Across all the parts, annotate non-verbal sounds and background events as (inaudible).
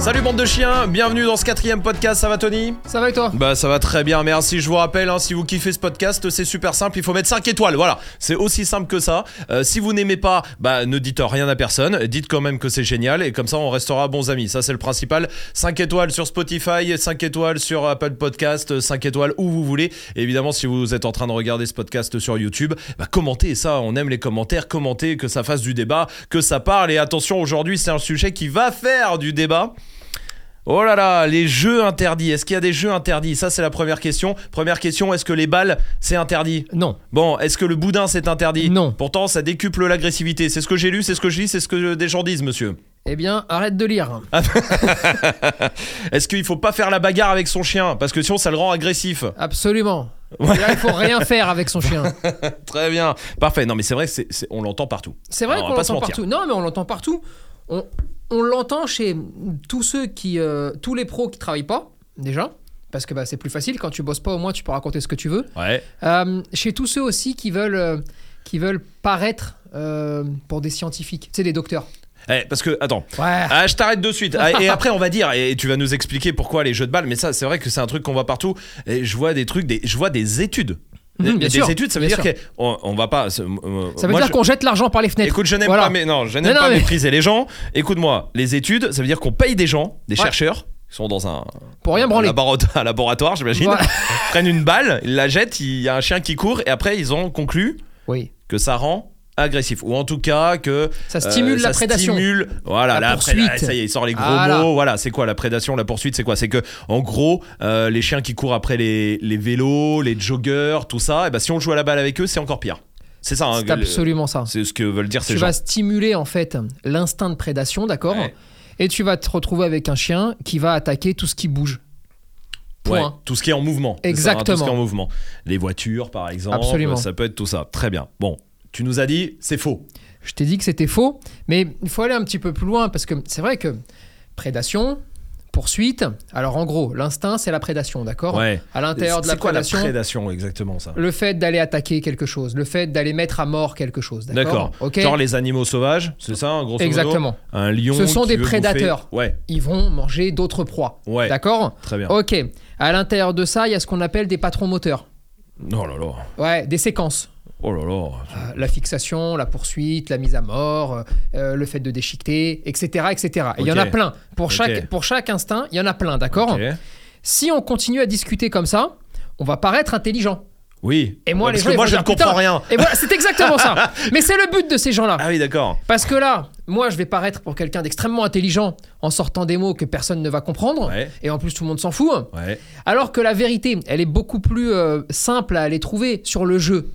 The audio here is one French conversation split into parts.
Salut bande de chiens, bienvenue dans ce quatrième podcast, ça va Tony? Ça va et toi? Bah ça va très bien, merci. Je vous rappelle, hein, si vous kiffez ce podcast, c'est super simple, il faut mettre 5 étoiles, voilà. C'est aussi simple que ça. Euh, si vous n'aimez pas, bah ne dites rien à personne, dites quand même que c'est génial et comme ça on restera bons amis. Ça c'est le principal. 5 étoiles sur Spotify, 5 étoiles sur Apple Podcast, 5 étoiles où vous voulez. Et évidemment, si vous êtes en train de regarder ce podcast sur YouTube, bah commentez ça, on aime les commentaires, commentez, que ça fasse du débat, que ça parle. Et attention, aujourd'hui c'est un sujet qui va faire du débat. Oh là là, les jeux interdits. Est-ce qu'il y a des jeux interdits? Ça, c'est la première question. Première question, est-ce que les balles, c'est interdit? Non. Bon, est-ce que le boudin, c'est interdit? Non. Pourtant, ça décuple l'agressivité. C'est ce que j'ai lu, c'est ce que je lis, c'est ce que des gens disent, monsieur. Eh bien, arrête de lire. (laughs) Est-ce qu'il faut pas faire la bagarre avec son chien? Parce que sinon, ça le rend agressif. Absolument. Et Là, il faut rien faire avec son chien. (laughs) Très bien. Parfait. Non, mais c'est vrai, c'est, c'est- on l'entend partout. C'est vrai Alors, on qu'on l'entend partout. Non, mais on l'entend partout. On, on l'entend chez tous ceux qui, euh, tous les pros qui travaillent pas déjà, parce que bah, c'est plus facile quand tu bosses pas. Au moins, tu peux raconter ce que tu veux. Ouais. Euh, chez tous ceux aussi qui veulent, euh, qui veulent paraître pour des scientifiques, tu sais, des docteurs. Eh, parce que, attends. Ouais. Ah, je t'arrête de suite. Ah, et (laughs) après, on va dire, et tu vas nous expliquer pourquoi les jeux de balles. Mais ça, c'est vrai que c'est un truc qu'on voit partout. Et je vois des trucs, des, je vois des études. Mhm, des bien des sûr, études, ça veut bien dire qu'on on va pas. euh, Ça veut dire je- qu'on jette l'argent par les fenêtres. Écoute, je n'aime Voilà. pas, mais non, je n'aime Non, non, pas mais- mépriser les gens. Écoute-moi, les études, ça veut dire qu'on paye des gens, des Ouais. chercheurs, qui sont dans un, Pour rien branler. laboratoire, (laughs) un laboratoire, j'imagine, Voilà. prennent une balle, ils la jettent, il y a un chien qui court, et après ils ont conclu Oui. que ça rend agressif ou en tout cas que Ça stimule euh, la prédation. stimule voilà La la, poursuite. préda- ça y est il sort les gros Voilà. mots voilà c'est quoi la prédation la poursuite c'est quoi? C'est que en gros euh, les chiens qui courent après les, les vélos les joggers tout ça et ben si on joue à la balle avec eux c'est encore pire c'est ça hein, C'est absolument ça. c'est ce que veulent dire ces tu gens vas stimuler en fait l'instinct de prédation, d'accord? Ouais. Et tu vas te retrouver avec un chien qui va attaquer tout ce qui bouge. Point. Ouais, tout ce qui est en mouvement. ça, hein, Exactement. tout ce qui est en mouvement. Les voitures, par exemple. Absolument. Ça peut être tout ça. Très bien. Bon, tu nous as dit, c'est faux. Je t'ai dit que c'était faux, mais il faut aller un petit peu plus loin parce que c'est vrai que prédation, poursuite. Alors en gros, l'instinct c'est la prédation, d'accord Ouais. À l'intérieur de la C'est quoi prédation, la prédation exactement ça? le fait d'aller attaquer quelque chose, le fait d'aller mettre à mort quelque chose, d'accord D'accord. Genre les animaux sauvages, c'est ça, en modo? Exactement. Un lion. Ce sont des veut bouffer- prédateurs. Ouais, Ils vont manger d'autres proies, ouais. d'accord Très bien. Ok. À l'intérieur de ça, il y a ce qu'on appelle des patrons moteurs. Oh là là. Ouais, des séquences. Oh là là. Euh, la fixation, la poursuite, la mise à mort, euh, euh, le fait de déchiqueter, etc. etc. Et il y en a plein. Pour, chaque, pour chaque instinct, il y en a plein, d'accord. Si on continue à discuter comme ça, on va paraître intelligent. Oui. Et moi, Ouais, les parce gens, moi je ne comprends rien. Et voilà, c'est exactement ça. (laughs) Mais c'est le but de ces gens-là. Ah oui, d'accord. Parce que là, moi, je vais paraître pour quelqu'un d'extrêmement intelligent en sortant des mots que personne ne va comprendre. Ouais. Et en plus, tout le monde s'en fout. Ouais. Alors que la vérité, elle est beaucoup plus euh, simple à aller trouver sur le jeu.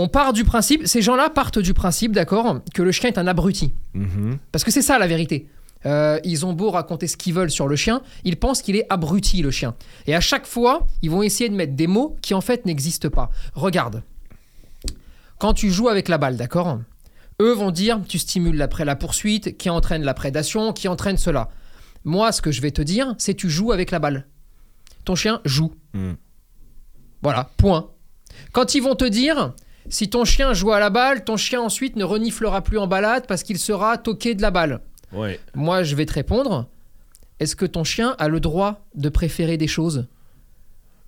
On part du principe, ces gens-là partent du principe, d'accord, que le chien est un abruti. Mhm. Parce que c'est ça la vérité. Euh, ils ont beau raconter ce qu'ils veulent sur le chien, ils pensent qu'il est abruti le chien. Et à chaque fois, ils vont essayer de mettre des mots qui en fait n'existent pas. Regarde, quand tu joues avec la balle, d'accord Eux vont dire tu stimules la, la poursuite, qui entraîne la prédation, qui entraîne cela. Moi, ce que je vais te dire, c'est tu joues avec la balle. Ton chien joue. Mm. Voilà, point. Quand ils vont te dire si ton chien joue à la balle, ton chien ensuite ne reniflera plus en balade parce qu'il sera toqué de la balle. Ouais. Moi, je vais te répondre. Est-ce que ton chien a le droit de préférer des choses?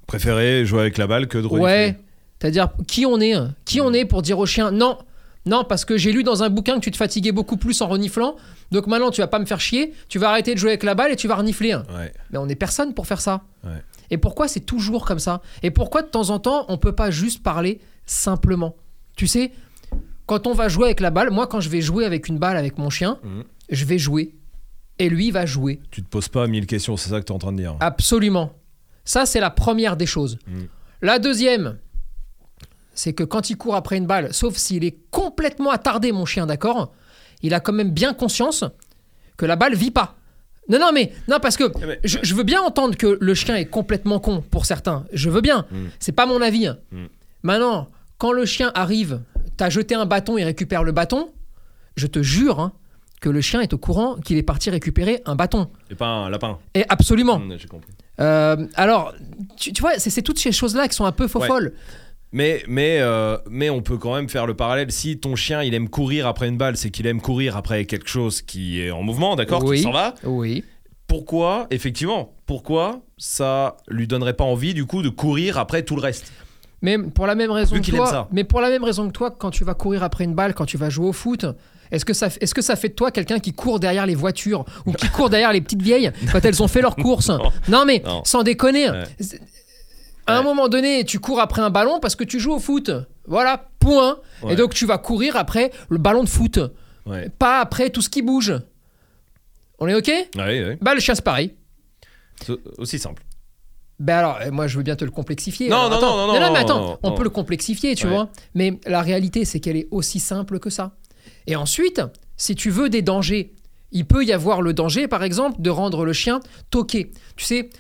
Préférez jouer avec la balle que de renifler. Ouais. C'est-à-dire, qui on est hein? Qui on est pour dire au chien non non, parce que j'ai lu dans un bouquin que tu te fatiguais beaucoup plus en reniflant. Donc maintenant, tu vas pas me faire chier. Tu vas arrêter de jouer avec la balle et tu vas renifler. Ouais. Mais on n'est personne pour faire ça. Ouais. Et pourquoi c'est toujours comme ça? Et pourquoi de temps en temps, on peut pas juste parler simplement Tu sais, quand on va jouer avec la balle, moi, quand je vais jouer avec une balle avec mon chien, Mhm. je vais jouer. Et lui va jouer. Tu te poses pas mille questions, c'est ça que tu es en train de dire. Absolument. Ça, c'est la première des choses. Mm. La deuxième, c'est que quand il court après une balle, sauf s'il est complètement attardé, mon chien, d'accord Il a quand même bien conscience que la balle vit pas. Non, non, mais non, parce que mais- je, je veux bien entendre que le chien est complètement con pour certains. Je veux bien. Mm. C'est pas mon avis. hein. Mm. Maintenant, quand le chien arrive, t'as jeté un bâton, il récupère le bâton. Je te jure hein, que le chien est au courant qu'il est parti récupérer un bâton. Et pas un lapin. Et absolument. Hum, J'ai compris. Euh, alors, tu, tu vois, c'est toutes ces choses-là qui sont un peu faux Ouais. folles. Mais, mais, euh, mais on peut quand même faire le parallèle. Si ton chien il aime courir après une balle, c'est qu'il aime courir après quelque chose qui est en mouvement, d'accord Oui. Qui s'en va. Oui. Pourquoi, effectivement, pourquoi ça lui donnerait pas envie du coup de courir après tout le reste? Mais pour la même raison Vu que aime toi, ça. mais pour la même raison que toi, quand tu vas courir après une balle, quand tu vas jouer au foot, est-ce que ça, est-ce que ça fait de toi quelqu'un qui court derrière les voitures ou qui court derrière les petites vieilles quand elles ont fait leurs courses (laughs) Non mais Non. sans déconner. Ouais. À un Ouais. moment donné, tu cours après un ballon parce que tu joues au foot. Voilà, point. Ouais. Et donc tu vas courir après le ballon de foot, pas après tout ce qui bouge. On est ok? Bah le c'est pareil. C'est aussi simple. Ben alors, euh, moi je veux bien te le complexifier. Non, Alors, non, attends. non, non, mais non, attends, non, on non. peut le complexifier, tu Ouais. vois. Mais la réalité, c'est qu'elle est aussi simple que ça. Et ensuite, si tu veux des dangers, il peut y avoir le danger, par exemple, de rendre le chien toqué. Tu sais,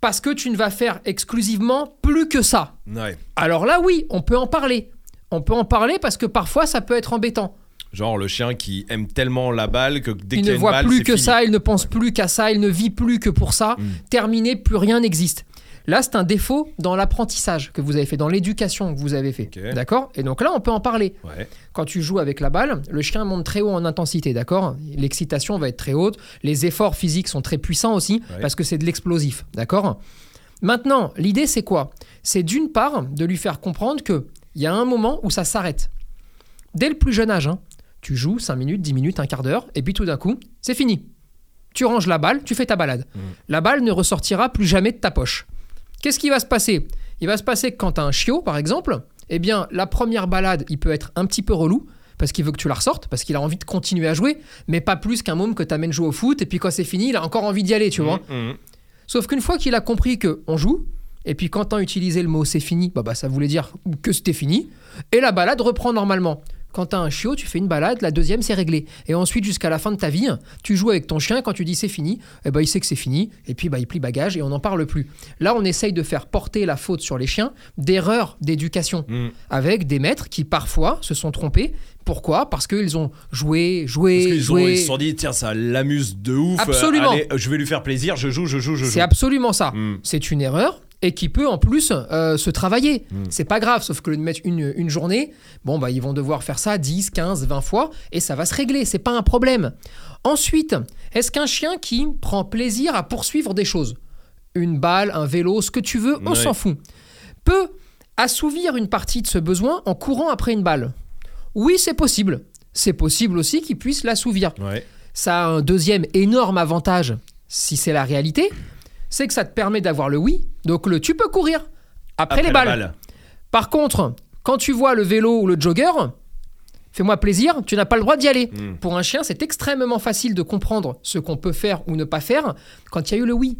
parce que tu ne vas faire exclusivement plus que ça. Ouais. Alors là, oui, on peut en parler. On peut en parler parce que parfois, ça peut être embêtant. Genre le chien qui aime tellement la balle que dès il qu'il y a ne une voit balle, plus que fini. ça, il ne pense plus qu'à ça, il ne vit plus que pour ça. Mm. Terminé, plus rien n'existe. Là, c'est un défaut dans l'apprentissage que vous avez fait, dans l'éducation que vous avez fait. D'accord? Et donc là, on peut en parler. Ouais. Quand tu joues avec la balle, le chien monte très haut en intensité, d'accord? L'excitation va être très haute, les efforts physiques sont très puissants aussi, Ouais. parce que c'est de l'explosif, d'accord? Maintenant, l'idée, c'est quoi? C'est d'une part de lui faire comprendre qu'il y a un moment où ça s'arrête. Dès le plus jeune âge, hein. Tu joues 5 minutes, 10 minutes, un quart d'heure, et puis tout d'un coup, c'est fini. Tu ranges la balle, tu fais ta balade. Mhm. La balle ne ressortira plus jamais de ta poche. Qu'est-ce qui va se passer? Il va se passer que quand tu as un chiot, par exemple, eh bien, la première balade, il peut être un petit peu relou, parce qu'il veut que tu la ressortes, parce qu'il a envie de continuer à jouer, mais pas plus qu'un môme que tu amènes jouer au foot, et puis quand c'est fini, il a encore envie d'y aller, tu vois. Mhm, mhm. Sauf qu'une fois qu'il a compris que on joue, et puis quand t'as utilisé le mot c'est fini, bah, bah ça voulait dire que c'était fini, et la balade reprend normalement. Quand t'as un chiot, tu fais une balade, la deuxième c'est réglé. Et ensuite, jusqu'à la fin de ta vie, tu joues avec ton chien, quand tu dis c'est fini, eh ben, il sait que c'est fini, et puis bah, il plie bagage et on n'en parle plus. Là, on essaye de faire porter la faute sur les chiens d'erreurs d'éducation, Mhm. avec des maîtres qui parfois se sont trompés. Pourquoi? Parce qu'ils ont joué, Parce joué, qu'ils ont- joué. ils se sont dit, tiens, ça l'amuse de ouf. euh, Absolument. allez, je vais lui faire plaisir, je joue, je joue, je joue. C'est absolument ça. Mm. C'est une erreur et qui peut en plus euh, se travailler. Mm. C'est pas grave, sauf que de mettre une, une journée, bon, bah, ils vont devoir faire ça 10, 15, 20 fois et ça va se régler. C'est pas un problème. Ensuite, est-ce qu'un chien qui prend plaisir à poursuivre des choses, une balle, un vélo, ce que tu veux, on Ouais. s'en fout, peut assouvir une partie de ce besoin en courant après une balle? Oui, c'est possible. C'est possible aussi qu'il puisse l'assouvir Ouais. ça a un deuxième énorme avantage, si c'est la réalité, c'est que ça te permet d'avoir le oui, donc le tu peux courir après, les balles. balle. Par contre, quand tu vois le vélo ou le jogger, fais-moi plaisir, tu n'as pas le droit d'y aller. Mm. Pour un chien, c'est extrêmement facile de comprendre ce qu'on peut faire ou ne pas faire quand il y a eu le oui.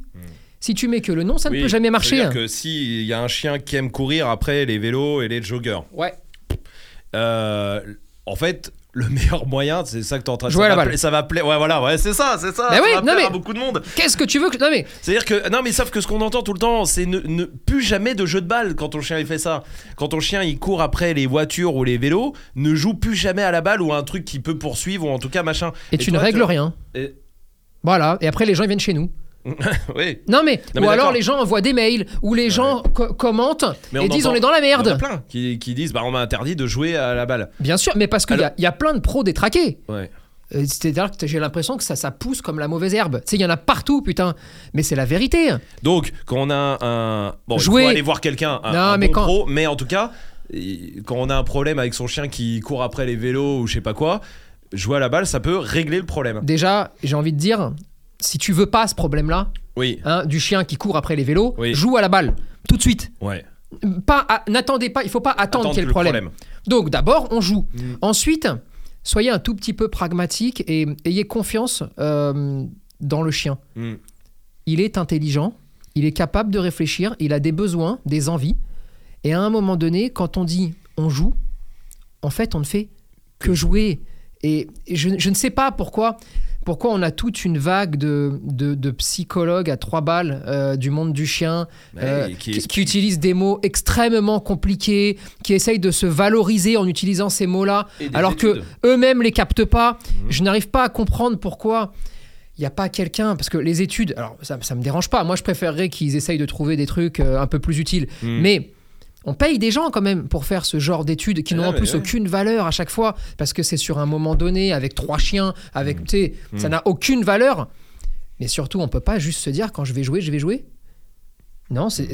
Si tu mets que le non, ça. Oui, ne peut jamais marcher. C'est-à-dire que s'il y a un chien qui aime courir après les vélos et les joggers, Ouais. euh, en fait, le meilleur moyen, c'est ça que tu es en train de Jouer à ça la va balle. Ça va plaire. Ouais, voilà, ouais, c'est ça, c'est ça. Mais ça oui, va non, mais- à beaucoup de monde. Qu'est-ce que tu veux que... Non mais, C'est-à-dire que non mais sauf que ce qu'on entend tout le temps c'est ne, ne- plus jamais de jeu de balle quand ton chien il fait ça. Quand ton chien il court après les voitures ou les vélos, ne joue plus jamais à la balle ou à un truc qui peut poursuivre ou en tout cas machin. et, tu ne règles rien. Et- Voilà, et après les gens ils viennent chez nous. (laughs) oui. Non mais, Non, mais ou alors les gens envoient des mails, ou les gens co- commentent Mais et on disent entend- on est dans la Il y en a merde. plein qui, qui disent bah on m'a interdit de jouer à la balle. Bien sûr, mais parce qu'il y, a- Alors- il y a plein de pros détraqués. Ouais. Euh, C'est-à-dire que j'ai l'impression que ça, ça pousse comme la mauvaise herbe. Tu sais, il y en a partout, putain. Mais c'est la vérité. Donc quand on a un bon Jouer. il faut aller voir quelqu'un un, mais bon quand- pro mais en tout cas quand on a un problème avec son chien qui court après les vélos ou je sais pas quoi, jouer à la balle ça peut régler le problème. Déjà, j'ai envie de dire, si tu veux pas ce problème-là, Oui. hein, du chien qui court après les vélos, Oui. joue à la balle. Tout de suite. Ouais. Pas à- N'attendez pas, il faut pas attendre Attendre qu'il y ait que le problème. Donc d'abord, on joue. Mm. Ensuite, soyez un tout petit peu pragmatique et ayez confiance euh, dans le chien. Mm. il est intelligent, il est capable de réfléchir, il a des besoins, des envies. Et à un moment donné, quand on dit on joue, en fait, on ne fait que jouer. Et je, je ne sais pas pourquoi. Pourquoi on a toute une vague de, de, de psychologues à trois balles euh, du monde du chien Ouais, euh, qui, qui qui utilisent des mots extrêmement compliqués, qui essayent de se valoriser en utilisant ces mots-là, alors que études. eux-mêmes les captent pas. Mhm. Je n'arrive pas à comprendre pourquoi il n'y a pas quelqu'un, parce que les études, alors ça, ça me dérange pas, moi je préférerais qu'ils essayent de trouver des trucs euh, un peu plus utiles, Hmm. mais on paye des gens quand même pour faire ce genre d'études qui Ah, n'ont en plus ouais. aucune valeur à chaque fois, parce que c'est sur un moment donné, avec trois chiens, avec, sais, ça Mm. n'a aucune valeur. Mais surtout, on peut pas juste se dire quand je vais jouer, je vais jouer. Non, c'est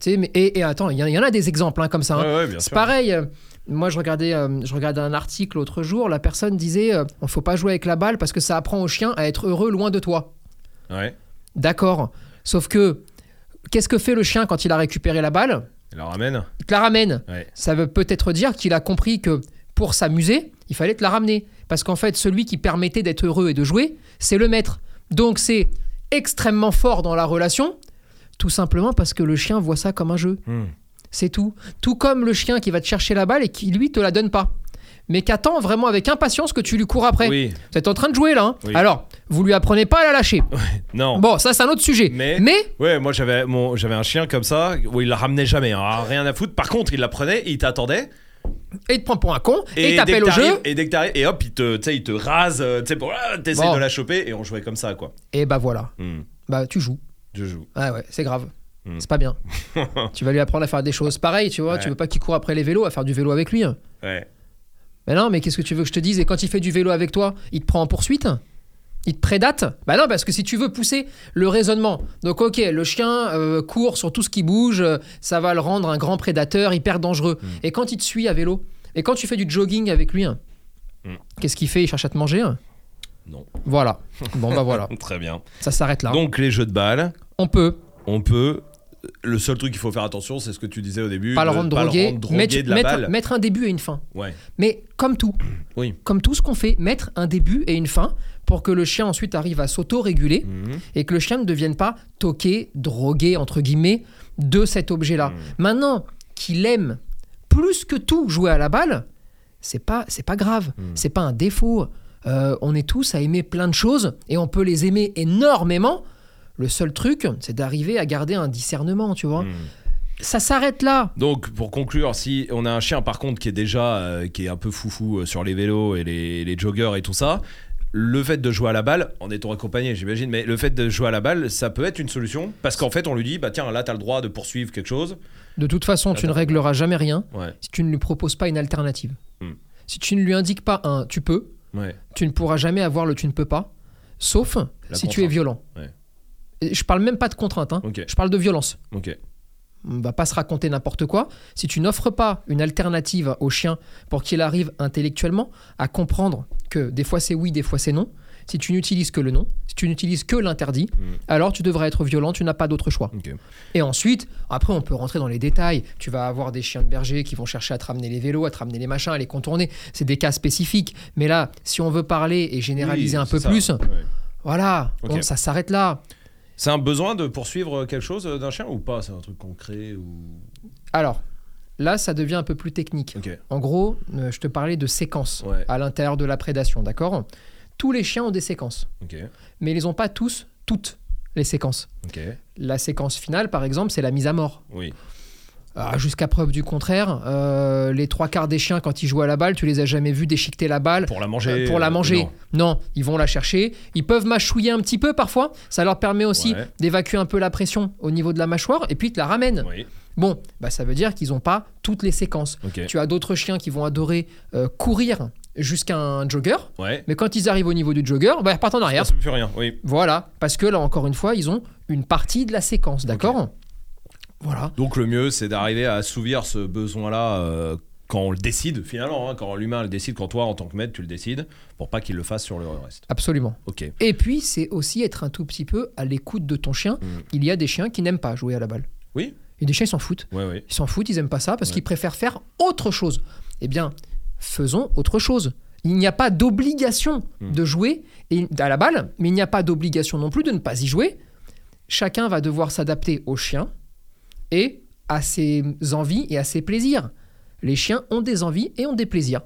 sais, mais- Et, et attends, il y, en- il y en a des exemples hein, comme ça. hein. Ouais, ouais, bien C'est pareil. euh, Moi, je regardais, euh, je regardais un article l'autre jour. La personne disait euh, on faut pas jouer avec la balle parce que ça apprend au chien à être heureux loin de toi. Ouais. D'accord. Sauf que, qu'est-ce que fait le chien quand il a récupéré la balle? Il la ramène. Il te la ramène. Ouais. Ça veut peut-être dire qu'il a compris que pour s'amuser, il fallait te la ramener. Parce qu'en fait, celui qui permettait d'être heureux et de jouer, c'est le maître. Donc c'est extrêmement fort dans la relation, tout simplement parce que le chien voit ça comme un jeu. Hmm. C'est tout. Tout comme le chien qui va te chercher la balle et qui lui te la donne pas. Mais qui attend vraiment avec impatience que tu lui cours après. Oui. Vous êtes en train de jouer là. hein? Oui. Alors, vous lui apprenez pas à la lâcher. Non. Bon, ça c'est un autre sujet. Mais- Mais Ouais, moi j'avais mon j'avais un chien comme ça où il la ramenait jamais, hein, rien à foutre. Par contre, il la prenait, il t'attendait et il te prend pour un con et, il dès t'appelle au jeu. et dès que t'arrives et hop, il te tu sais, il te rase, euh, tu sais pour ah, t'essayes Bon. de la choper et on jouait comme ça quoi. Et bah voilà. Hmm. Bah tu joues. Je joue. Ah ouais, c'est grave. Hmm. C'est pas bien. (laughs) tu vas lui apprendre à faire des choses pareilles, tu vois. Ouais. Tu veux pas qu'il court après les vélos, à faire du vélo avec lui. Ouais. Mais non, mais qu'est-ce que tu veux que je te dise? Et quand il fait du vélo avec toi, il te prend en poursuite? Il te prédate Bah non, parce que si tu veux pousser le raisonnement, donc ok, le chien euh, court sur tout ce qui bouge, euh, ça va le rendre un grand prédateur, hyper dangereux. Hmm. Et quand il te suit à vélo, et quand tu fais du jogging avec lui, hein, Hmm. qu'est-ce qu'il fait? Il cherche à te manger hein? Non. Voilà. Bon bah voilà, (laughs) Très bien. ça s'arrête là. Donc les jeux de balles, On peut on peut le seul truc qu'il faut faire attention, c'est ce que tu disais au début, pas le rendre pas drogué, rendre drogué mettre, de la mettre- balle. mettre un début et une fin. Ouais. Mais comme tout, (clears throat) Oui. comme tout ce qu'on fait, mettre un début et une fin pour que le chien ensuite arrive à s'auto-réguler Mhm. et que le chien ne devienne pas toqué, drogué, entre guillemets, de cet objet-là. Mhm. Maintenant, qu'il aime plus que tout jouer à la balle, c'est pas, c'est pas grave, Mhm. c'est pas un défaut. Euh, on est tous à aimer plein de choses et on peut les aimer énormément. Le seul truc, c'est d'arriver à garder un discernement, tu vois. Mhm. Ça s'arrête là. Donc pour conclure, si on a un chien par contre qui est déjà euh, qui est un peu foufou euh, sur les vélos et les, les joggers et tout ça, le fait de jouer à la balle, en étant accompagné j'imagine, mais le fait de jouer à la balle, ça peut être une solution parce qu'en fait on lui dit bah tiens là t'as le droit de poursuivre quelque chose. De toute façon, tu ne régleras jamais rien Ouais. si tu ne lui proposes pas une alternative. Hmm. Si tu ne lui indiques pas un tu peux, Ouais. tu ne pourras jamais avoir le tu ne peux pas, sauf La si tu es violent. Ouais. Je parle même pas de contrainte, hein. Je parle de violence. Ok. On va pas se raconter n'importe quoi. Si tu n'offres pas une alternative au chien pour qu'il arrive intellectuellement à comprendre que des fois c'est oui, des fois c'est non, si tu n'utilises que le non, si tu n'utilises que l'interdit, Hmm. alors tu devrais être violent, tu n'as pas d'autre choix. Et ensuite, après, on peut rentrer dans les détails. Tu vas avoir des chiens de berger qui vont chercher à te ramener les vélos, à te ramener les machins, à les contourner. C'est des cas spécifiques. Mais là, si on veut parler et généraliser Oui, un peu ça. plus, Ouais. voilà, Ok. on- ça s'arrête là. C'est un besoin de poursuivre quelque chose euh, d'un chien ou pas? C'est un truc concret ou? Alors, là, ça devient un peu plus technique. En gros, euh, je te parlais de séquences Ouais. à l'intérieur de la prédation, d'accord? Tous les chiens ont des séquences, mais ils n'ont pas tous toutes les séquences. La séquence finale, par exemple, c'est la mise à mort. Oui. Ah, Jusqu'à preuve du contraire, euh, les trois quarts des chiens, quand ils jouent à la balle, tu les as jamais vus déchiqueter la balle Pour la manger. Euh, pour la euh, manger. non. non. ils vont la chercher. Ils peuvent mâchouiller un petit peu parfois. Ça leur permet aussi Ouais. d'évacuer un peu la pression au niveau de la mâchoire et puis ils te la ramènent. Oui. Bon, bah, ça veut dire qu'ils n'ont pas toutes les séquences. Tu as d'autres chiens qui vont adorer courir jusqu'à un jogger, Ouais. mais quand ils arrivent au niveau du jogger, bah, ils repartent en arrière. Ça plus rien. Oui. Voilà, parce que là encore une fois, ils ont une partie de la séquence, d'accord? Voilà. Donc le mieux, c'est d'arriver à assouvir ce besoin-là euh, quand on le décide, finalement, hein, quand l'humain le décide, quand toi, en tant que maître, tu le décides, pour pas qu'il le fasse sur le reste. Absolument. Ok. Et puis, c'est aussi être un tout petit peu à l'écoute de ton chien. Mm. Il y a des chiens qui n'aiment pas jouer à la balle. Oui. Et des chiens, ils s'en foutent. Ouais, ouais. Ils s'en foutent, ils aiment pas ça parce Ouais. qu'ils préfèrent faire autre chose. Eh bien, faisons autre chose. Il n'y a pas d'obligation Mm. de jouer à la balle, mais il n'y a pas d'obligation non plus de ne pas y jouer. Chacun va devoir s'adapter au chien et à ses envies et à ses plaisirs. Les chiens ont des envies et ont des plaisirs.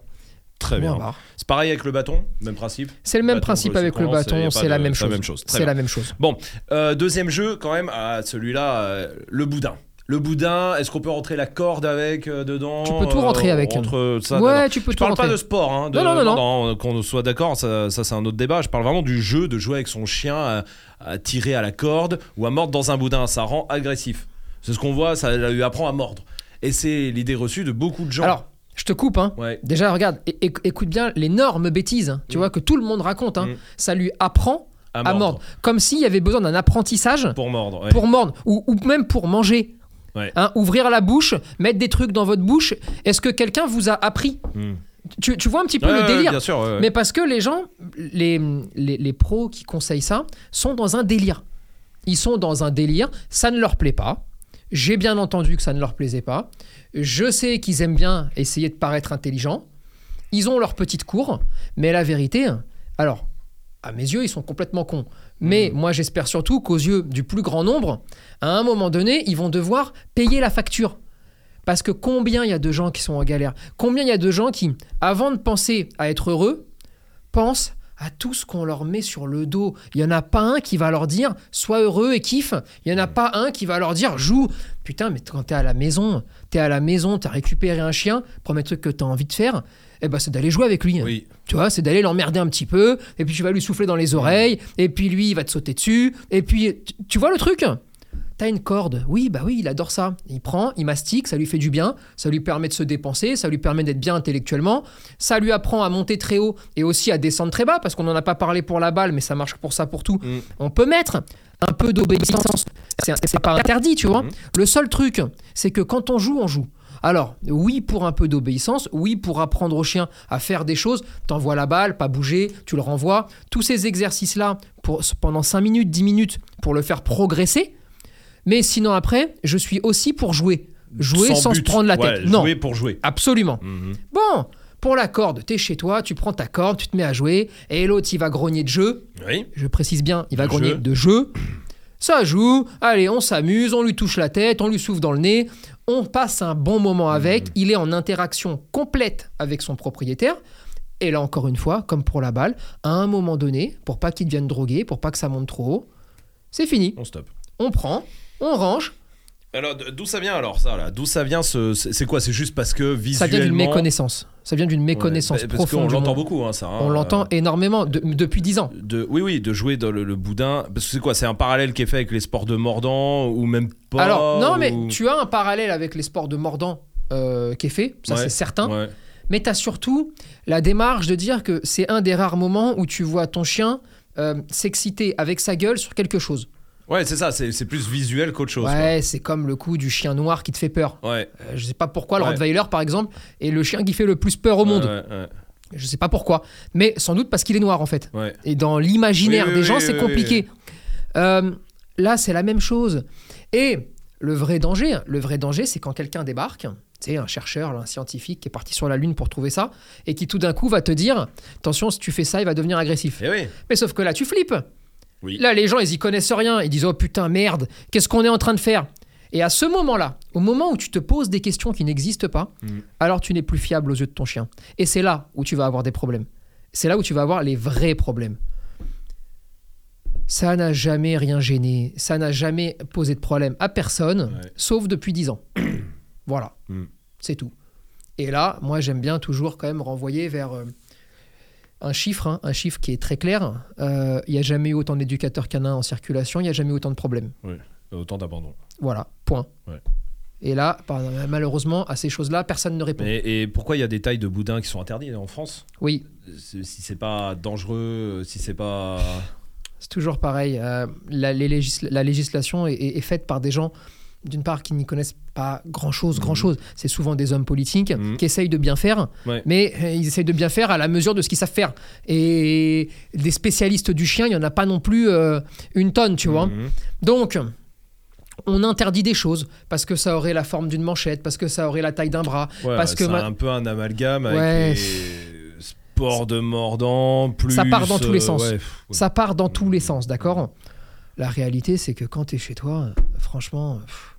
Très bien. C'est pareil avec le bâton, même principe. C'est le même Bâton, principe avec le bâton, c'est la la même chose. C'est la même chose. Bon, euh, deuxième jeu quand même, ah, celui-là, euh, le boudin. Le boudin, est-ce qu'on peut rentrer la corde avec euh, dedans Tu peux tout rentrer euh, avec. Entre ça, ouais, tu peux Je tout parle rentrer. pas de sport, hein, de- Non, non, non, non. euh, qu'on soit d'accord, ça, ça, c'est un autre débat. Je parle vraiment du jeu, de jouer avec son chien à, à tirer à la corde ou à mordre dans un boudin. Ça rend agressif. C'est ce qu'on voit, ça lui apprend à mordre. Et c'est l'idée reçue de beaucoup de gens. Alors, je te coupe, hein. ouais. Déjà, regarde, écoute bien l'énorme bêtise, hein, tu Mm. vois, que tout le monde raconte. hein. Mm. Ça lui apprend à, à mordre. Comme s'il y avait besoin d'un apprentissage Pour mordre. ouais. pour mordre, ou, ou même pour manger. Ouais. Hein, ouvrir la bouche, mettre des trucs dans votre bouche. Est-ce que quelqu'un vous a appris Hmm. tu, tu vois un petit peu Ouais, le délire Bien sûr. ouais, ouais. Mais parce que les gens, les, les, les pros qui conseillent ça, sont dans un délire. Ils sont dans un délire, ça ne leur plaît pas. J'ai bien entendu que ça ne leur plaisait pas. Je sais qu'ils aiment bien essayer de paraître intelligents. Ils ont leur petite cour, mais la vérité, alors, à mes yeux, ils sont complètement cons. Mais moi, j'espère surtout qu'aux yeux du plus grand nombre, à un moment donné, ils vont devoir payer la facture. Parce que combien il y a de gens qui sont en galère? Combien il y a de gens qui, avant de penser à être heureux, pensent à tout ce qu'on leur met sur le dos. Il n'y en a pas un qui va leur dire sois heureux et kiffe. Il n'y en a pas un qui va leur dire joue. Putain, mais quand t'es à la maison, t'es à la maison, t'as récupéré un chien, premier truc que t'as envie de faire, eh ben, c'est d'aller jouer avec lui. Oui. Tu vois, c'est d'aller l'emmerder un petit peu, et puis tu vas lui souffler dans les oreilles, et puis lui, il va te sauter dessus, et puis, tu, tu vois le truc? T'as une corde. Oui, bah oui, il adore ça. Il prend, il mastique, ça lui fait du bien, ça lui permet de se dépenser, ça lui permet d'être bien intellectuellement, ça lui apprend à monter très haut et aussi à descendre très bas, parce qu'on n'en a pas parlé pour la balle, mais ça marche pour ça, pour tout. Mm. On peut mettre un peu d'obéissance. C'est pas interdit, tu vois. Mhm. Le seul truc, c'est que quand on joue, on joue. Alors, oui pour un peu d'obéissance, oui pour apprendre au chien à faire des choses, t'envoies la balle, pas bouger, tu le renvoies. Tous ces exercices-là, pendant 5 minutes, 10 minutes, pour le faire progresser. Mais sinon après, je suis aussi pour jouer. Jouer sans, se but. prendre la Ouais, tête. Non, Jouer pour jouer. absolument. Mhm. Bon, pour la corde, t'es chez toi, tu prends ta corde, tu te mets à jouer, et l'autre, il va grogner de jeu. Oui. Je précise bien, il va De grogner jeu. de jeu. Ça joue, allez, on s'amuse, on lui touche la tête, on lui souffle dans le nez, on passe un bon moment avec, il est en interaction complète avec son propriétaire. Et là, encore une fois, comme pour la balle, à un moment donné, pour pas qu'il devienne drogué, pour pas que ça monte trop haut, c'est fini. On stoppe. On prend, on range, Alors d'où ça vient alors ça là? D'où ça vient ce c'est quoi? C'est juste parce que visuellement ça vient d'une méconnaissance. Ça vient d'une méconnaissance Ouais, parce profonde. qu'on du l'entend monde. beaucoup hein, ça. hein, On euh, l'entend énormément de- depuis 10 ans. de oui oui de jouer dans le, le boudin parce que c'est quoi? C'est un parallèle qui est fait avec les sports de mordant ou même pas Alors, non, mais tu as un parallèle avec les sports de mordant euh, qui est fait, ça Ouais, c'est certain. Ouais. Mais tu as surtout la démarche de dire que c'est un des rares moments où tu vois ton chien euh, s'exciter avec sa gueule sur quelque chose. Ouais, c'est ça, c'est c'est plus visuel qu'autre chose. ouais, c'est comme le coup du chien noir qui te fait peur. Ouais. Euh, je sais pas pourquoi, le Ouais. Rottweiler par exemple est le chien qui fait le plus peur au monde. Ouais, Je sais pas pourquoi. Mais sans doute parce qu'il est noir en fait. ouais. Et dans l'imaginaire Oui, oui, des gens, c'est compliqué. Euh, là, c'est la même chose. Et le vrai danger, le vrai danger, c'est quand quelqu'un débarque, tu sais, un chercheur, un scientifique qui est parti sur la Lune pour trouver ça, et qui tout d'un coup va te dire, attention, si tu fais ça, il va devenir agressif. Eh oui. Mais sauf que là, tu flippes. Oui. Là, les gens, ils y connaissent rien. Ils disent, oh putain, merde, qu'est-ce qu'on est en train de faire? Et à ce moment-là, au moment où tu te poses des questions qui n'existent pas, Mhm. alors tu n'es plus fiable aux yeux de ton chien. Et c'est là où tu vas avoir des problèmes. C'est là où tu vas avoir les vrais problèmes. Ça n'a jamais rien gêné, ça n'a jamais posé de problème à personne, Ouais. sauf depuis 10 ans. (coughs) voilà, Mm. c'est tout. Et là, moi j'aime bien toujours quand même renvoyer vers euh, un chiffre, hein, un chiffre qui est très clair. Euh, Il n'y a jamais eu autant d'éducateurs canins en circulation, il n'y a jamais eu autant de problèmes. Autant d'abandon. Voilà, point. Ouais. Et là, malheureusement, à ces choses-là, personne ne répond. Et, et pourquoi il y a des tailles de boudin qui sont interdites en France? Oui, Si c'est pas dangereux, si c'est pas. C'est toujours pareil. euh, la, les légis- la législation est, est- est faite par des gens, d'une part, qui n'y connaissent pas grand-chose, grand-chose. C'est souvent des hommes politiques Mhm. qui essayent de bien faire, Ouais. mais euh, ils essayent de bien faire à la mesure de ce qu'ils savent faire. Et des spécialistes du chien, il n'y en a pas non plus euh, une tonne, tu vois. Mhm. Donc, on interdit des choses parce que ça aurait la forme d'une manchette, parce que ça aurait la taille d'un bras. Ouais, Parce que ma- un peu un amalgame Ouais. avec les sports de mordant, plus. Ça part dans tous les euh, sens. ouais. Ça part dans tous les sens, d'accord? La réalité, c'est que quand tu es chez toi, franchement, pff,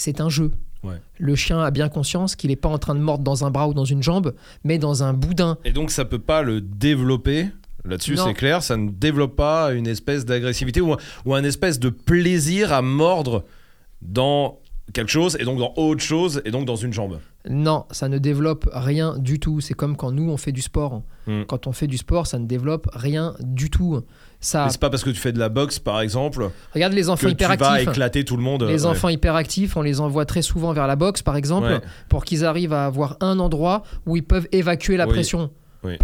c'est un jeu. Ouais. Le chien a bien conscience qu'il n'est pas en train de mordre dans un bras ou dans une jambe, mais dans un boudin. Et donc ça peut pas le développer. Là-dessus, c'est clair, ça ne développe pas une espèce d'agressivité ou ou un espèce de plaisir à mordre dans quelque chose et donc dans autre chose et donc dans une jambe. Non, ça ne développe rien du tout. C'est comme quand nous, on fait du sport. Hmm. Quand on fait du sport, ça ne développe rien du tout. Ça, c'est pas parce que tu fais de la boxe, par exemple, regarde les que enfants tu vas hyperactifs. éclater tout le monde. Les Ouais. enfants hyperactifs, on les envoie très souvent vers la boxe, par exemple, Ouais. pour qu'ils arrivent à avoir un endroit où ils peuvent évacuer la Oui. pression. Oui.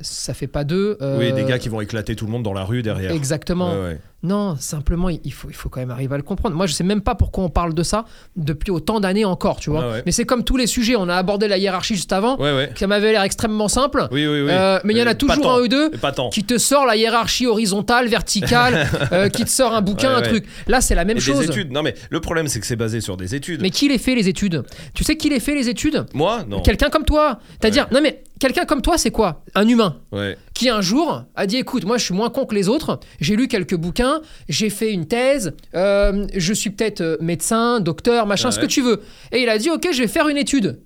Ça fait pas d'eux. euh, Oui, des gars qui vont éclater tout le monde dans la rue derrière. Exactement. Ouais, ouais. Non, simplement, il faut, il faut quand même arriver à le comprendre. Moi, je sais même pas pourquoi on parle de ça depuis autant d'années encore, tu vois. Ouais. Mais c'est comme tous les sujets. On a abordé la hiérarchie juste avant, Ouais, m'avait l'air extrêmement simple. Oui, oui, oui. Euh, mais il y en a toujours tant. un ou deux qui te sort la hiérarchie horizontale, verticale, (laughs) euh, qui te sort un bouquin, un truc. Là, c'est la même Et chose. des études. Non, mais le problème, c'est que c'est basé sur des études. Mais qui les fait les études? Tu sais qui les fait les études? Moi, non. Quelqu'un comme toi. C'est-à-dire, non mais quelqu'un comme toi, c'est quoi? Un humain Ouais. Qui un jour a dit écoute, moi je suis moins con que les autres, j'ai lu quelques bouquins, j'ai fait une thèse, euh, je suis peut-être euh, médecin, docteur, machin, Ouais. ce que tu veux. Et il a dit ok, je vais faire une étude.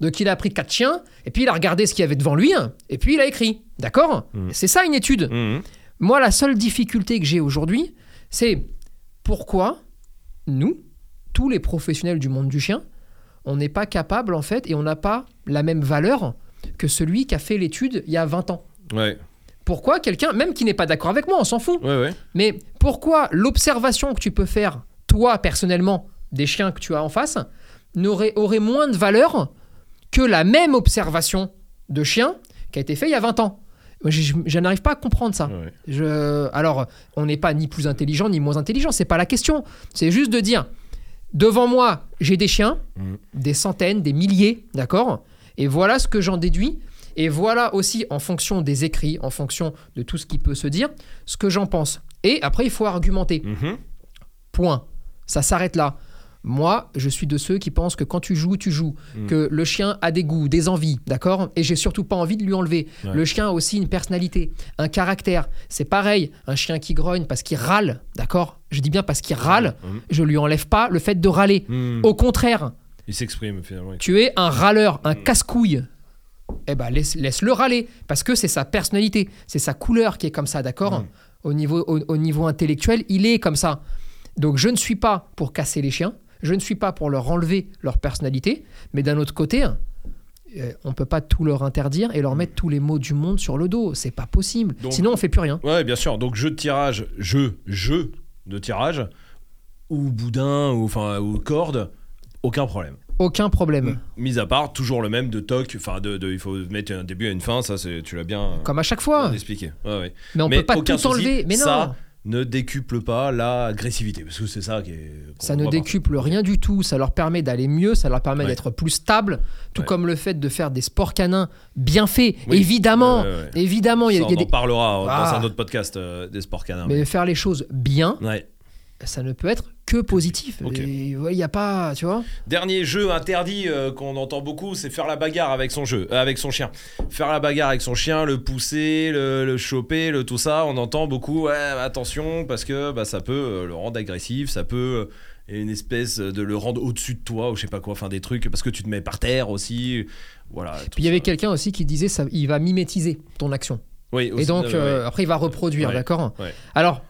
Donc il a pris quatre chiens, et puis il a regardé ce qu'il y avait devant lui, et puis il a écrit. D'accord? Mm. C'est ça une étude. Mhm. Moi, la seule difficulté que j'ai aujourd'hui, c'est pourquoi nous, tous les professionnels du monde du chien, on n'est pas capable en fait, et on n'a pas la même valeur que celui qui a fait l'étude il y a 20 ans. Ouais. Pourquoi quelqu'un, même qui n'est pas d'accord avec moi, on s'en fout, Ouais, ouais. mais pourquoi l'observation que tu peux faire, toi personnellement, des chiens que tu as en face, n'aurait, aurait moins de valeur que la même observation de chien qui a été fait il y a 20 ans? Je, n'arrive pas à comprendre ça. Ouais. Je... Alors, on n'est pas ni plus intelligent ni moins intelligent, c'est pas la question. C'est juste de dire, devant moi, j'ai des chiens, Mhm. des centaines, des milliers, d'accord? Et voilà ce que j'en déduis. Et voilà aussi, en fonction des écrits, en fonction de tout ce qui peut se dire, ce que j'en pense. Et après, il faut argumenter. Mhm. Point. Ça s'arrête là. Moi, je suis de ceux qui pensent que quand tu joues, tu joues. Mm. Que le chien a des goûts, des envies, d'accord? Et j'ai surtout pas envie de lui enlever. Ouais. Le chien a aussi une personnalité, un caractère. C'est pareil, un chien qui grogne parce qu'il râle, d'accord? Je dis bien parce qu'il râle, Mhm. je lui enlève pas le fait de râler. Mhm. Au contraire, Il s'exprime finalement. tu es un râleur, un casse-couille. Eh ben laisse, laisse-le râler parce que c'est sa personnalité, c'est sa couleur qui est comme ça, d'accord Mm. au, niveau, au, au niveau intellectuel, il est comme ça. Donc je ne suis pas pour casser les chiens, je ne suis pas pour leur enlever leur personnalité, mais d'un autre côté, euh, on peut pas tout leur interdire et leur mettre tous les mots du monde sur le dos, c'est pas possible. Donc- Sinon on fait plus rien. Ouais, bien sûr. Donc jeu de tirage, jeu, jeu de tirage, ou boudin, ou enfin ou corde, aucun problème. Aucun problème. Mis à part toujours le même de toc, enfin de, de- il faut mettre un début et une fin, ça c'est tu l'as bien, Comme à chaque fois. expliqué. Ouais, ouais. Mais on Mais peut pas tout souci, enlever. Mais non. ça, Ne décuple pas l'agressivité, parce que c'est ça qui est. Ça ne décuple rien du tout, ça leur permet d'aller mieux, ça leur permet Ouais. d'être plus stable, tout Ouais. comme le fait de faire des sports canins bien faits, Oui. évidemment, ouais, évidemment, il y a, Ça, y a on en des... parlera dans Ah. un autre podcast euh, des sports canins. mais faire les choses bien, ça ne peut être que positif. Et, ouais, Il n'y a pas, tu vois Dernier jeu interdit euh, qu'on entend beaucoup, c'est faire la bagarre avec son jeu, euh, avec son chien. Faire la bagarre avec son chien, le pousser, le, le choper, le tout ça, on entend beaucoup. Ouais, attention parce que bah, ça peut euh, le rendre agressif, ça peut une espèce de le rendre au-dessus de toi ou je sais pas quoi, enfin des trucs parce que tu te mets par terre aussi. Voilà. Puis il y avait quelqu'un aussi qui disait ça, il va mimétiser ton action. Oui, Et aussi, donc, ouais, euh, ouais. après, il va reproduire, Ouais. d'accord. Alors,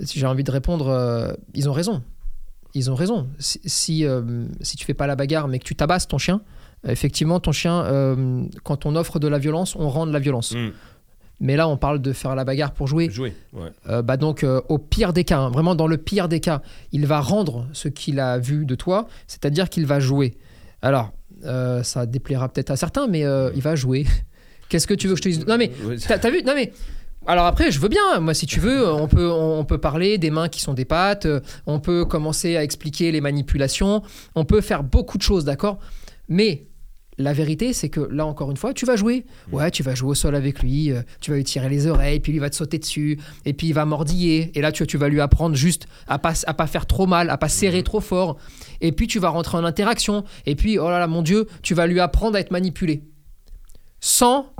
j'ai envie de répondre, euh, ils ont raison. Ils ont raison. Si, si, euh, si tu fais pas la bagarre, mais que tu tabasses ton chien, euh, effectivement, ton chien, euh, quand on offre de la violence, on rend de la violence. Mm. Mais là, on parle de faire la bagarre pour jouer. Jouer. Ouais. Bah donc, au pire des cas, hein, vraiment dans le pire des cas, il va rendre ce qu'il a vu de toi, c'est-à-dire qu'il va jouer. Alors, ça déplaira peut-être à certains, mais il va jouer. (laughs) Qu'est-ce que tu veux que je te dise? Non mais, t'as vu? Non mais. Alors après, je veux bien. Moi, si tu veux, on peut, on peut parler des mains qui sont des pattes. euh, On peut commencer à expliquer les manipulations. On peut faire beaucoup de choses, d'accord? Mais la vérité, c'est que là, encore une fois, tu vas jouer. Ouais, tu vas jouer au sol avec lui. euh, tu vas lui tirer les oreilles, puis lui va te sauter dessus, et puis il va mordiller. Et là, tu, tu vas lui apprendre juste à pas, à pas faire trop mal, à pas serrer trop fort. Et puis tu vas rentrer en interaction. Et puis, oh là là, mon Dieu, tu vas lui apprendre à être manipulé. Sans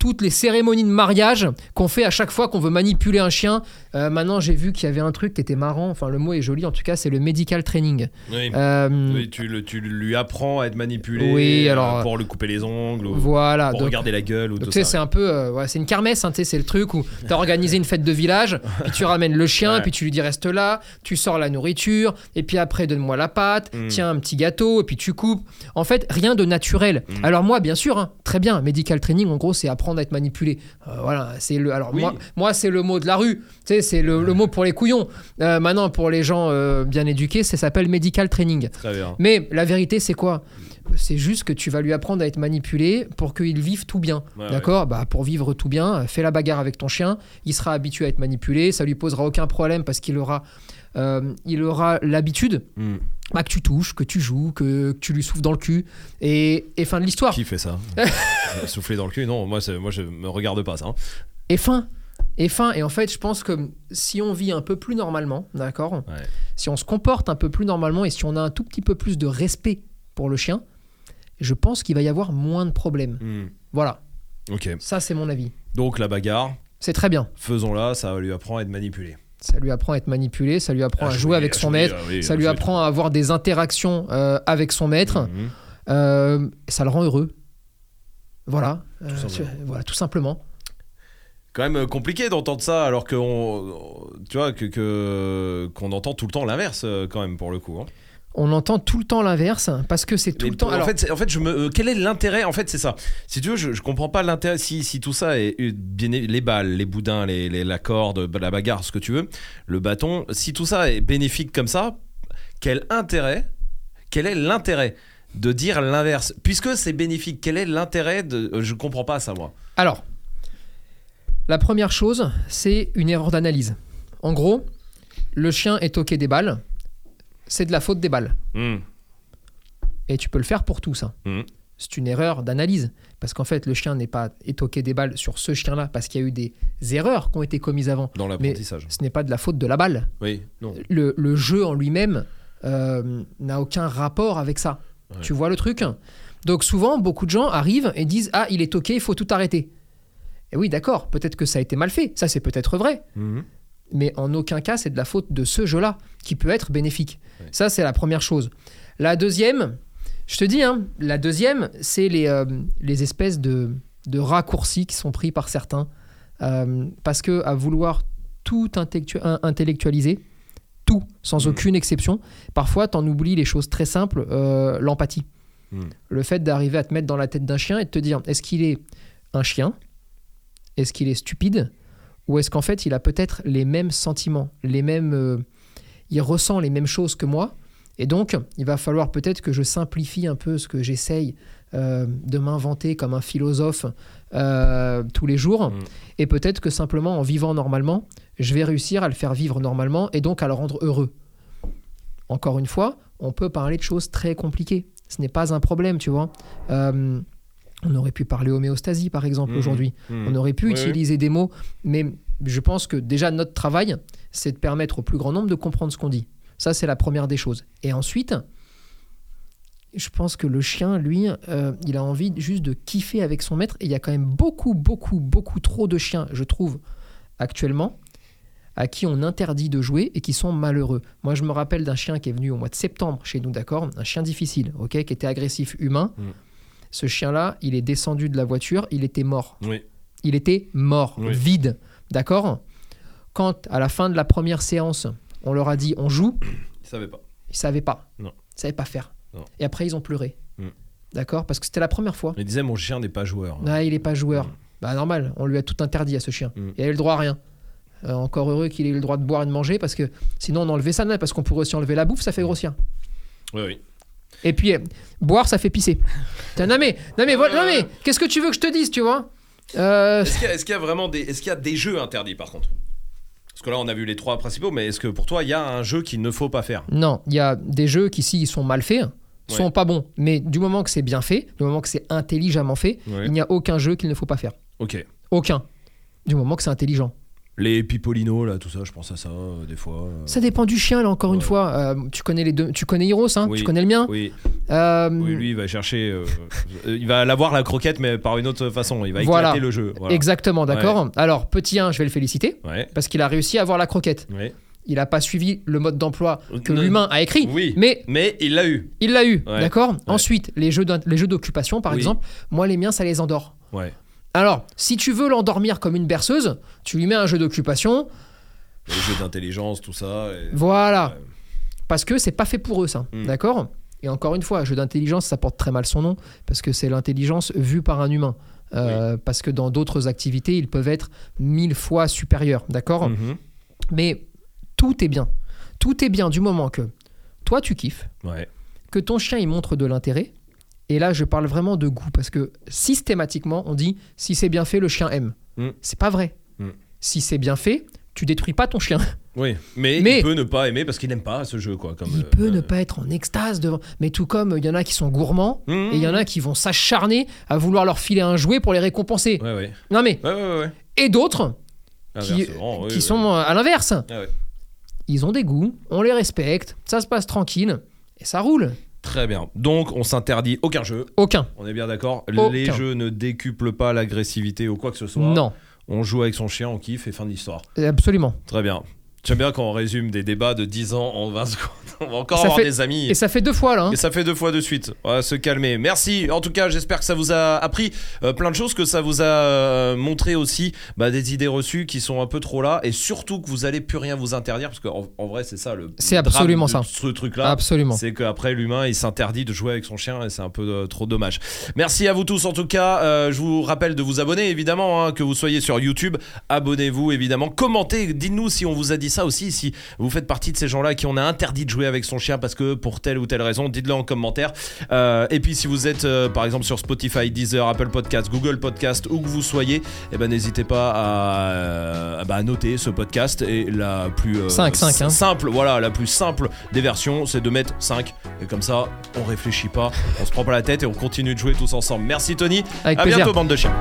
toutes les cérémonies de mariage qu'on fait à chaque fois qu'on veut manipuler un chien Euh, maintenant, j'ai vu qu'il y avait un truc qui était marrant. Enfin, le mot est joli. En tout cas, c'est le medical training. Oui. Euh, Oui, tu, le- tu lui apprends à être manipulé Oui, euh, alors, pour lui couper les ongles ou Voilà. pour donc- regarder la gueule ou donc, tout ça. c'est un peu, euh, ouais, c'est une kermesse, hein, tu sais, c'est le truc où tu as organisé une fête de village, (laughs) puis tu ramènes le chien, Ouais. puis tu lui dis reste là, tu sors la nourriture, et puis après donne-moi la pâte, Mm. tiens un petit gâteau, et puis tu coupes. En fait, rien de naturel. Mm. Alors moi, bien sûr, hein, très bien, medical training, en gros, c'est apprendre à être manipulé. Euh, voilà, c'est le. Alors Oui. moi, moi c'est le mot de la rue, tu sais, c'est le, le mot pour les couillons. Euh, maintenant, pour les gens euh, bien éduqués, ça s'appelle medical training. Très bien. Mais la vérité, c'est quoi? C'est juste que tu vas lui apprendre à être manipulé pour qu'il vive tout bien. Ouais, D'accord? Bah, Pour vivre tout bien, fais la bagarre avec ton chien. Il sera habitué à être manipulé. Ça lui posera aucun problème parce qu'il aura, euh, il aura l'habitude Hmm. bah, que tu touches, que tu joues, que, que tu lui souffles dans le cul. Et, et fin de l'histoire. Qui fait ça? (laughs) Souffler dans le cul? Non, moi, moi je me regarde pas ça. hein. Et fin. Et fin. Et en fait, je pense que si on vit un peu plus normalement, d'accord Ouais. Si on se comporte un peu plus normalement et si on a un tout petit peu plus de respect pour le chien, je pense qu'il va y avoir moins de problèmes. Hmm. Voilà, Ok. ça c'est mon avis. Donc la bagarre, C'est très bien. faisons-la, ça lui apprend à être manipulé. Ça lui apprend à être manipulé, ça lui apprend à jouer avec son maître, ça lui apprend à avoir des interactions euh, avec son maître, Mhm. euh, ça le rend heureux. Voilà, Euh, voilà, tout simplement. Quand même euh, compliqué d'entendre ça alors que on- tu vois que qu'on entend tout le temps l'inverse euh, quand même pour le coup. hein. On entend tout le temps l'inverse parce que c'est tout Mais le temps. En alors, fait, c'est- en fait, je me, euh, quel est l'intérêt En fait, c'est ça. Si tu veux, je, je comprends pas l'intérêt. Si, si tout ça est bien les balles, les boudins, les, les- la corde, la bagarre, ce que tu veux, le bâton. Si tout ça est bénéfique comme ça, quel intérêt Quel est l'intérêt de dire l'inverse? Puisque c'est bénéfique, quel est l'intérêt de Je comprends pas ça moi. alors, la première chose, c'est une erreur d'analyse. En gros, le chien est toqué des balles, c'est de la faute des balles. Hmm. Et tu peux le faire pour tout ça. Mhm. C'est une erreur d'analyse. Parce qu'en fait, le chien n'est pas étoqué des balles sur ce chien-là, parce qu'il y a eu des erreurs qui ont été commises avant. Dans l'apprentissage. Ce n'est pas de la faute de la balle. Oui. Non. Le, le jeu en lui-même euh, n'a aucun rapport avec ça. Ouais. Tu vois le truc? Donc souvent, beaucoup de gens arrivent et disent Ah, il est toqué, il faut tout arrêter. Et oui, d'accord, peut-être que ça a été mal fait. Ça, c'est peut-être vrai. Mhm. Mais en aucun cas, c'est de la faute de ce jeu-là qui peut être bénéfique. Ouais. Ça, c'est la première chose. La deuxième, je te dis, hein, la deuxième, c'est les, euh, les espèces de, de raccourcis qui sont pris par certains. Euh, parce que à vouloir tout intellectu- in- intellectualiser, tout, sans Mhm. aucune exception, parfois, tu en oublies les choses très simples, euh, l'empathie. Mhm. Le fait d'arriver à te mettre dans la tête d'un chien et de te dire, est-ce qu'il est un chien? Est-ce qu'il est stupide ou est-ce qu'en fait il a peut-être les mêmes sentiments, les mêmes, euh, il ressent les mêmes choses que moi, et donc il va falloir peut-être que je simplifie un peu ce que j'essaye euh, de m'inventer comme un philosophe euh, tous les jours, Mm. et peut-être que simplement en vivant normalement, je vais réussir à le faire vivre normalement et donc à le rendre heureux. Encore une fois, on peut parler de choses très compliquées. Ce n'est pas un problème, tu vois. Euh, on aurait pu parler homéostasie, par exemple, Mhm. aujourd'hui. Mhm. On aurait pu Oui, utiliser des mots, mais je pense que déjà notre travail, c'est de permettre au plus grand nombre de comprendre ce qu'on dit. Ça, c'est la première des choses. Et ensuite, je pense que le chien, lui, euh, il a envie juste de kiffer avec son maître. Et il y a quand même beaucoup, beaucoup, beaucoup trop de chiens, je trouve, actuellement, à qui on interdit de jouer et qui sont malheureux. Moi, je me rappelle d'un chien qui est venu au mois de septembre chez nous, d'accord? Un chien difficile, ok? Qui était agressif humain. Mm. Ce chien-là, il est descendu de la voiture, il était mort Oui. il était mort, Oui. vide. D'accord? Quand, à la fin de la première séance, on leur a dit on joue, Il savait pas. ils savaient pas. Non. Ils savaient pas faire. Non. Et après, ils ont pleuré. Mm. D'accord? Parce que c'était la première fois. Il disait mon chien n'est pas joueur. Ah, il est pas joueur. Mm. Bah, normal, on lui a tout interdit à ce chien. Mm. Il avait le droit à rien. Euh, encore heureux qu'il ait eu le droit de boire et de manger, parce que sinon, on enlevait ça, parce qu'on pourrait aussi enlever la bouffe, ça fait grossir. Oui, oui. Et puis, euh, boire, ça fait pisser. Non, mais, non, mais, voilà- non, mais qu'est-ce que tu veux que je te dise, tu vois? Euh, Est-ce qu'il y, a- y vraiment des, est-ce qu'il y a des jeux interdits par contre? Parce que là, on a vu les trois principaux, mais est-ce que pour toi, il y a un jeu qu'il ne faut pas faire? Non, il y a des jeux qui, s'ils sont mal faits, sont Ouais. pas bons. Mais du moment que c'est bien fait, du moment que c'est intelligemment fait, Ouais. il n'y a aucun jeu qu'il ne faut pas faire. Ok. Aucun. Du moment que c'est intelligent. Les Pipolino, là, tout ça, je pense à ça euh, des fois. euh. Ça dépend du chien, là, encore une Ouais. fois. Euh, tu connais les deux, tu connais Heroes, hein Oui. tu connais le mien. Oui. Euh, Oui, lui, il va chercher. euh, euh, il va l'avoir la croquette, mais par une autre façon. Il va Voilà. éclater le jeu. Voilà. Exactement, d'accord. Alors, petit 1, je vais le féliciter Ouais. parce qu'il a réussi à avoir la croquette. ouais. Il n'a pas suivi le mode d'emploi que Non. l'humain a écrit, Oui. mais Mais il l'a eu. il l'a eu, Ouais. d'accord Ensuite, les jeux d'in- les jeux d'occupation, par Oui. exemple, moi, les miens, ça les endort. Ouais. Alors, si tu veux l'endormir comme une berceuse, tu lui mets un jeu d'occupation, Les jeux d'intelligence, tout ça. et- voilà. Ouais. Parce que c'est pas fait pour eux, ça. Mm. D'accord? Et encore une fois, jeu d'intelligence, ça porte très mal son nom, parce que c'est l'intelligence vue par un humain. Euh, Parce que dans d'autres activités, ils peuvent être mille fois supérieurs. D'accord? Mhm. Mais tout est bien. Tout est bien du moment que toi, tu kiffes, Ouais. que ton chien, il montre de l'intérêt. Et là, je parle vraiment de goût, parce que systématiquement, on dit si c'est bien fait, le chien aime. Mm. C'est pas vrai. Mm. Si c'est bien fait, tu détruis pas ton chien. Oui. Mais, Mais- il peut ne pas aimer parce qu'il n'aime pas ce jeu, quoi. Comme, Il euh, peut euh, ne pas être en extase devant. Mais tout comme il y en a qui sont gourmands Mhm. et il y en a qui vont s'acharner à vouloir leur filer un jouet pour les récompenser. Ouais, ouais. Non mais Ouais, et d'autres qui, Inversement, oui, qui oui. sont à l'inverse. Ah. Ils ont des goûts, on les respecte, ça se passe tranquille et ça roule. Très bien. Donc, on s'interdit aucun jeu. Aucun. On est bien d'accord. Aucun. Les jeux ne décuplent pas l'agressivité ou quoi que ce soit. Non, On joue avec son chien, on kiffe et fin de l'histoire. absolument. Très bien. J'aime bien quand on résume des débats de 10 ans en 20 secondes. (laughs) On va encore Ça avoir fait- des amis. Et ça fait deux fois là. hein. Et ça fait deux fois de suite. On va se calmer. Merci. En tout cas, j'espère que ça vous a appris euh, plein de choses, que ça vous a euh, montré aussi bah, des idées reçues qui sont un peu trop là, et surtout que vous allez plus rien vous interdire, parce qu'en en vrai, c'est ça le. C'est absolument de ça. Ce truc-là. Absolument. C'est qu'après l'humain il s'interdit de jouer avec son chien et c'est un peu euh, trop dommage. Merci à vous tous en tout cas. Je vous rappelle de vous abonner évidemment, hein, que vous soyez sur YouTube. Abonnez-vous évidemment. Commentez, dites-nous si on vous a dit ça aussi, si vous faites partie de ces gens-là qui on a interdit de jouer avec son chien parce que pour telle ou telle raison, dites-le en commentaire. Euh, et puis si vous êtes euh, par exemple sur Spotify, Deezer, Apple Podcast, Google Podcast, où que vous soyez, eh ben, n'hésitez pas à, euh, bah, noter ce podcast. Et la plus euh, Cinq, cinq, hein. simple, voilà, la plus simple des versions, c'est de mettre 5. Et comme ça, on réfléchit pas, on se prend pas la tête et on continue de jouer tous ensemble. Merci Tony. Avec à plaisir. bientôt, bande de chiens.